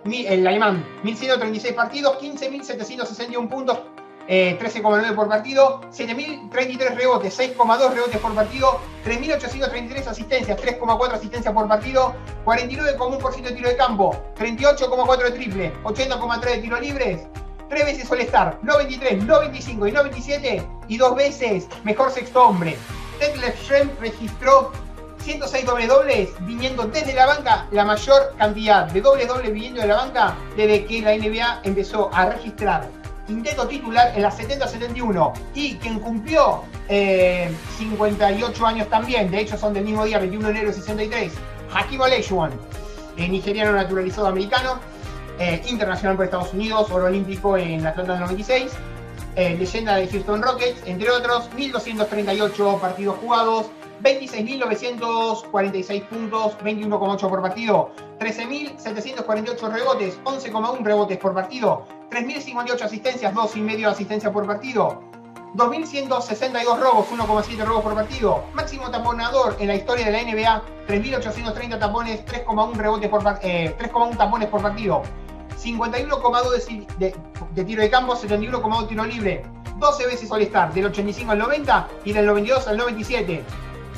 A: el alemán, 1136 partidos, 15.761 puntos, 13,9 eh, por partido, 7.033 rebotes, 6,2 rebotes por partido, 3.833 asistencias, 3,4 asistencias por partido, 49,1% de tiro de campo, 38,4 de triple, 80,3 de tiro libres, 3 veces All-Star, no 23, no 25 y no 27, y 2 veces mejor sexto hombre. Detlef Schrem registró 106 doble dobles viniendo desde la banca, la mayor cantidad de doble dobles viniendo de la banca desde que la NBA empezó a registrar quinteto titular en la 70-71 y quien cumplió 58 eh, años también, de hecho son del mismo día, 21 de enero de 63, Hakim Olajuwon, eh, nigeriano naturalizado americano, eh, internacional por Estados Unidos, oro olímpico en Atlanta del 96, leyenda de Houston Rockets, entre otros, 1238 partidos jugados, 26.946 puntos, 21,8 por partido, 13.748 rebotes, 11,1 rebotes por partido, 3.058 asistencias, 2,5 asistencia por partido, 2.162 robos, 1,7 robos por partido, máximo taponador en la historia de la NBA, 3.830 tapones, 3,1 rebotes por 3,1 tapones por partido, 51,2 de, tiro de campo, 71,2 de tiro libre, 12 veces All-Star, del 85 al 90 y del 92 al 97.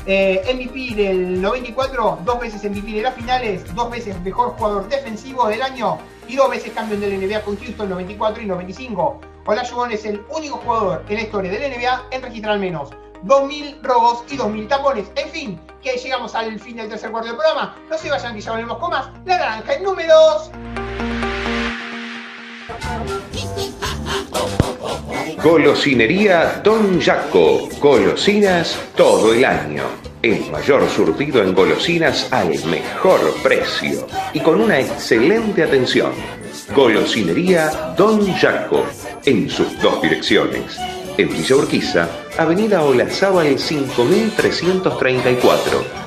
A: Eh, MVP del 94, dos veces MVP de las finales, dos veces mejor jugador defensivo del año y dos veces campeón de la NBA con Houston 94 y 95. Olajuwon es el único jugador en la historia de la NBA en registrar al menos 2.000 robos y 2.000 tapones. En fin, que llegamos al fin del tercer cuarto del programa. No se vayan que ya volvemos con más. La naranja en números.
B: Golosinería Don Jaco. Golosinas todo el año. El mayor surtido en golosinas al mejor precio y con una excelente atención. Golosinería Don Jaco. En sus dos direcciones. En Villa Urquiza, Avenida Olazábal 5334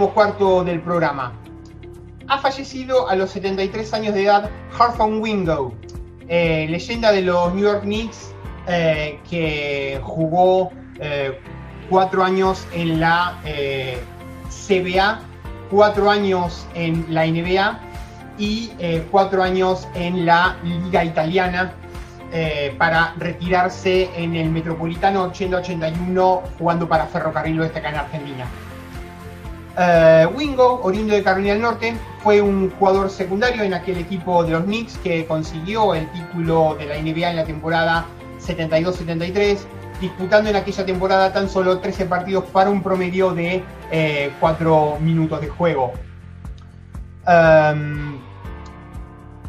A: Último cuarto del programa. Ha fallecido a los 73 años de edad Harthon Wingo, eh, leyenda de los New York Knicks, eh, que jugó eh, cuatro años en la CBA, cuatro años en la NBA y cuatro años en la Liga Italiana para retirarse en el Metropolitano 80-81 jugando para Ferrocarril Oeste acá en Argentina. Uh, Wingo, oriundo de Carolina del Norte, fue un jugador secundario en aquel equipo de los Knicks que consiguió el título de la NBA en la temporada 72-73, disputando en aquella temporada tan solo 13 partidos para un promedio de 4 eh, minutos de juego. Um,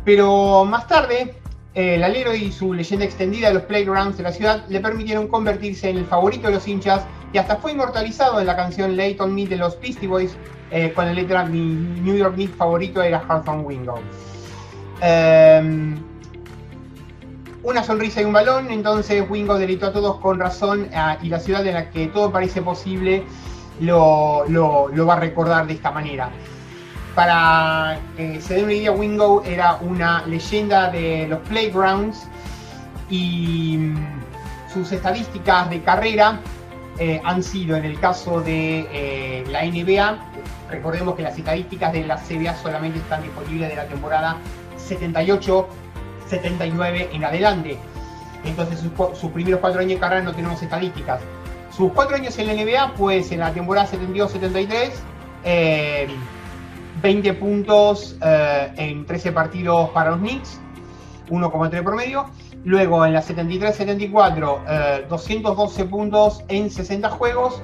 A: pero más tarde, el alero y su leyenda extendida de los playgrounds de la ciudad le permitieron convertirse en el favorito de los hinchas y hasta fue inmortalizado en la canción Late on Me de los Beastie Boys, eh, con la letra Mi New York Knicks favorito era Hawthorne Wingo. Em, una sonrisa y un balón, entonces Wingo delitó a todos con razón ah, y la ciudad en la que todo parece posible lo, va a recordar de esta manera. Para que se den una idea, Wingo era una leyenda de los playgrounds y mm, sus estadísticas de carrera eh, han sido en el caso de eh, la NBA, recordemos que las estadísticas de la CBA solamente están disponibles de la temporada 78-79 en adelante. Entonces sus, primeros cuatro años de carrera no tenemos estadísticas. sus cuatro años en la NBA, pues en la temporada 72-73, 20 puntos en 13 partidos para los Knicks, 1,3 promedio. Luego en la 73-74, 212 212 puntos en 60 juegos.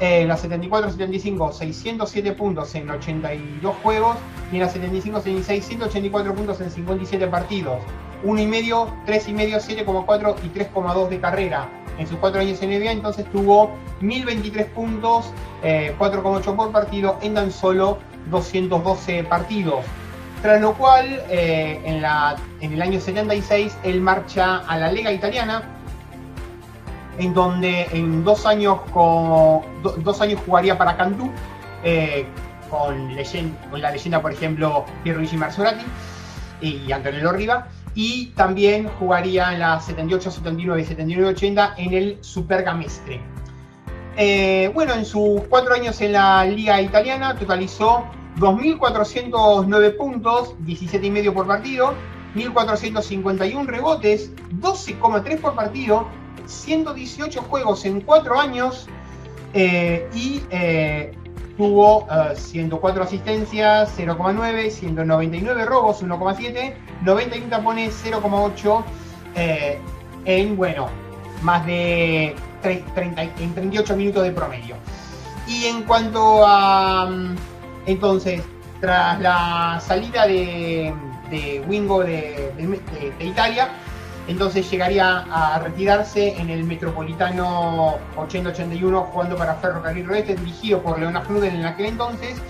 A: En la 74-75, 607 puntos en 82 juegos. Y en la 75-76, 184 puntos en 57 partidos. 1,5, 3,5, 7,4 y 3,2 de carrera. En sus 4 años en NBA, entonces tuvo 1023 puntos, 4,8 eh, por partido en tan solo 212 partidos. Tras lo cual, eh, en, la, en, el año 76, él marcha a la Liga Italiana, en donde en dos años, con, dos años jugaría para Cantú, eh, con, la leyenda, por ejemplo, Pierluigi Marzorati y Antonello Riva, y también jugaría en la 78, 79 y 79, 80 en el Supergamestre. Eh, bueno, en sus cuatro años en la Liga Italiana totalizó 2.409 puntos, 17,5 por partido, 1.451 rebotes, 12,3 por partido, 118 juegos en 4 años eh, y eh, tuvo 104 eh, asistencias, 0,9, 199 robos, 1,7, 91 tapones, 0,8 en, bueno, más de 30, en 38 minutos de promedio. Y en cuanto a mm, entonces, tras la salida de, Wingo de, Italia, entonces llegaría a retirarse en el Metropolitano 80-81 jugando para Ferrocarril Oeste, dirigido por Leonard Knudel en aquel entonces.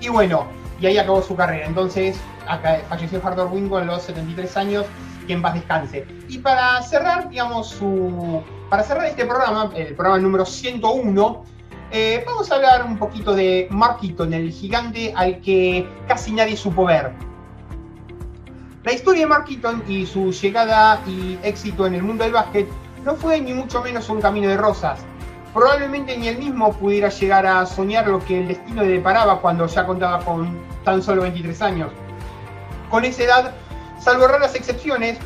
A: Y bueno, y ahí acabó su carrera. Entonces falleció Hardor Wingo en los 73 años, que en paz descanse. Y para cerrar, digamos, su, para cerrar este programa, el programa número 101, eh, vamos a hablar un poquito de Mark Eaton, el gigante al que casi nadie supo ver. La historia de Mark Eaton y su llegada y éxito en el mundo del básquet no fue ni mucho menos un camino de rosas. Probablemente ni él mismo pudiera llegar a soñar lo que el destino le deparaba cuando ya contaba con tan solo 23 años. Con esa edad, salvo raras excepciones,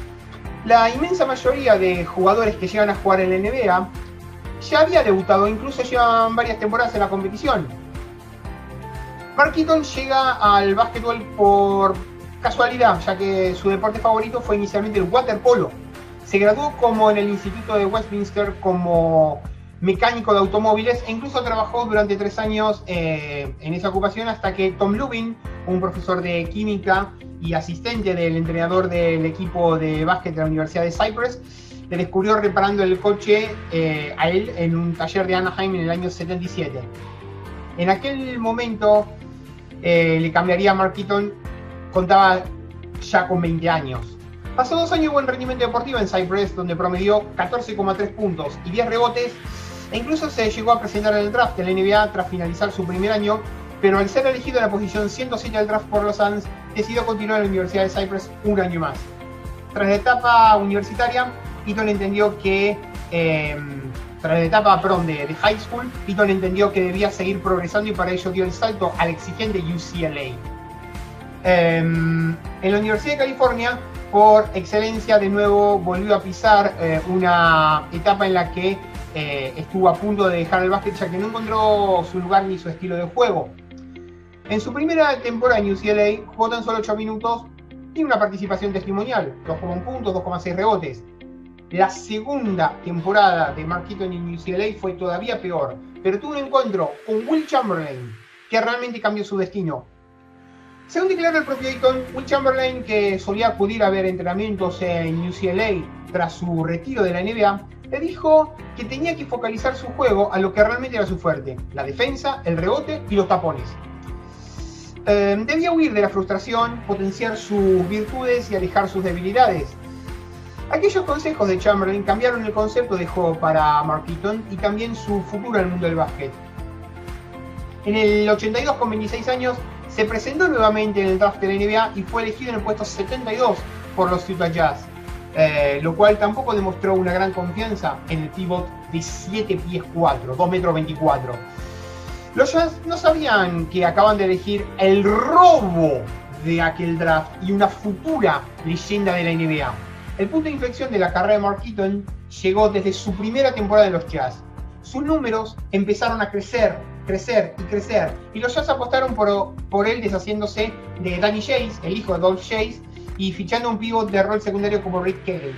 A: la inmensa mayoría de jugadores que llegan a jugar en la NBA ya había debutado, incluso llevan varias temporadas en la competición. Mark Eaton llega al básquetbol por casualidad, ya que su deporte favorito fue inicialmente el waterpolo. Se graduó como en el Instituto de Westminster como mecánico de automóviles e incluso trabajó durante tres años eh, en esa ocupación hasta que Tom Lubin, un profesor de química y asistente del entrenador del equipo de básquet de la Universidad de Cyprus, le descubrió reparando el coche eh, a él en un taller de Anaheim en el año 77. En aquel momento eh, le cambiaría a Mark Keaton, contaba ya con 20 años. Pasó dos años de buen rendimiento deportivo en Cypress, donde promedió 14,3 puntos y 10 rebotes, e incluso se llegó a presentar en el draft de la NBA tras finalizar su primer año, pero al ser elegido en la posición 107 del draft por los Suns, decidió continuar en la Universidad de Cypress un año más. Tras la etapa universitaria, Eaton entendió que, em, tras la etapa perdón, de, high school, Eaton entendió que debía seguir progresando y para ello dio el salto al exigente UCLA. Em, en la Universidad de California, por excelencia, de nuevo volvió a pisar eh, una etapa en la que eh, estuvo a punto de dejar el básquet ya que no encontró su lugar ni su estilo de juego. En su primera temporada en UCLA jugó tan solo 8 minutos y una participación testimonial, 2,1 puntos, 2,6 rebotes. La segunda temporada de Mark Eaton en UCLA fue todavía peor, pero tuvo un encuentro con Will Chamberlain que realmente cambió su destino. Según declaró el propio Eaton, Will Chamberlain, que solía acudir a ver entrenamientos en UCLA tras su retiro de la NBA, le dijo que tenía que focalizar su juego a lo que realmente era su fuerte, la defensa, el rebote y los tapones. Eh, debía huir de la frustración, potenciar sus virtudes y alejar sus debilidades. Aquellos consejos de Chamberlain cambiaron el concepto de juego para Mark Eaton y también su futuro en el mundo del básquet. En el 82, con 26 años, se presentó nuevamente en el draft de la NBA y fue elegido en el puesto 72 por los Utah Jazz, eh, lo cual tampoco demostró una gran confianza en el pivot de 7 pies 4, 2 metros 24. Los Jazz no sabían que acaban de elegir el robo de aquel draft y una futura leyenda de la NBA. El punto de inflexión de la carrera de Mark Eaton llegó desde su primera temporada en los Jazz. sus números empezaron a crecer, crecer y crecer. Y los Jazz apostaron por, él deshaciéndose de Danny Chase, el hijo de Dolph Chase, y fichando un pivot de rol secundario como Rick Kelly.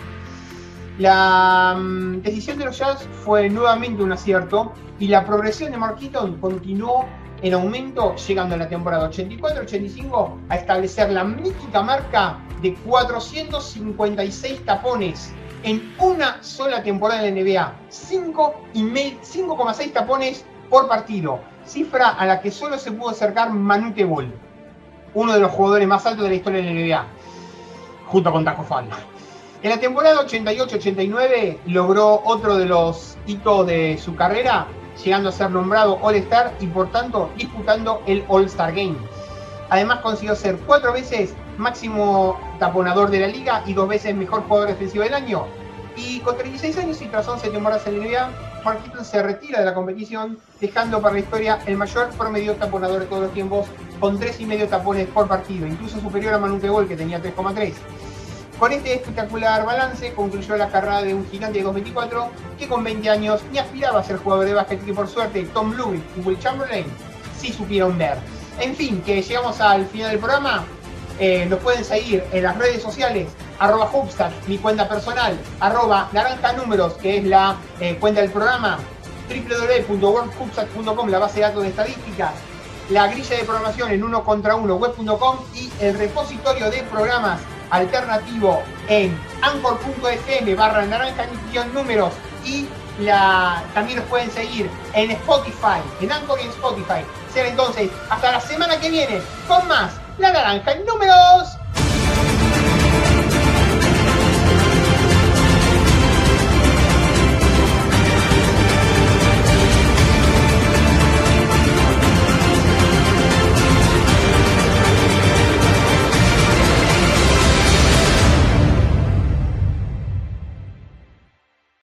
A: La mm, decisión de los Jazz fue nuevamente un acierto y la progresión de Mark Eaton continuó en aumento, llegando en la temporada 84-85 a establecer la mítica marca de 456 tapones en una sola temporada en la NBA. 5,6 tapones por partido, cifra a la que solo se pudo acercar Manute Bol, uno de los jugadores más altos de la historia de la NBA, junto con Taco Fall. En la temporada 88-89 logró otro de los hitos de su carrera, llegando a ser nombrado All-Star y por tanto disputando el All-Star Game. Además consiguió ser cuatro veces máximo taponador de la liga y dos veces mejor jugador defensivo del año. Y con 36 años y tras 11 temporadas en la NBA, Mark se retira de la competición, dejando para la historia el mayor promedio taponador de todos los tiempos, con 3,5 tapones por partido, incluso superior a Manu Gol, que tenía 3,3. Con este espectacular balance concluyó la carrera de un gigante de 2.24 que con 20 años ni aspiraba a ser jugador de básquet y por suerte Tom Lewis y Will Chamberlain sí supieron ver. En fin, que llegamos al final del programa. Eh, nos pueden seguir en las redes sociales, arroba mi cuenta personal, arroba naranja números, que es la eh, cuenta del programa, www.worldhubstack.com, la base de datos de estadísticas, la grilla de programación en uno contra uno web.com y el repositorio de programas alternativo en anchor.fm barra naranja números y la, también nos pueden seguir en Spotify, en Anchor y en Spotify. Será entonces hasta la semana que viene con más La Naranja en Números.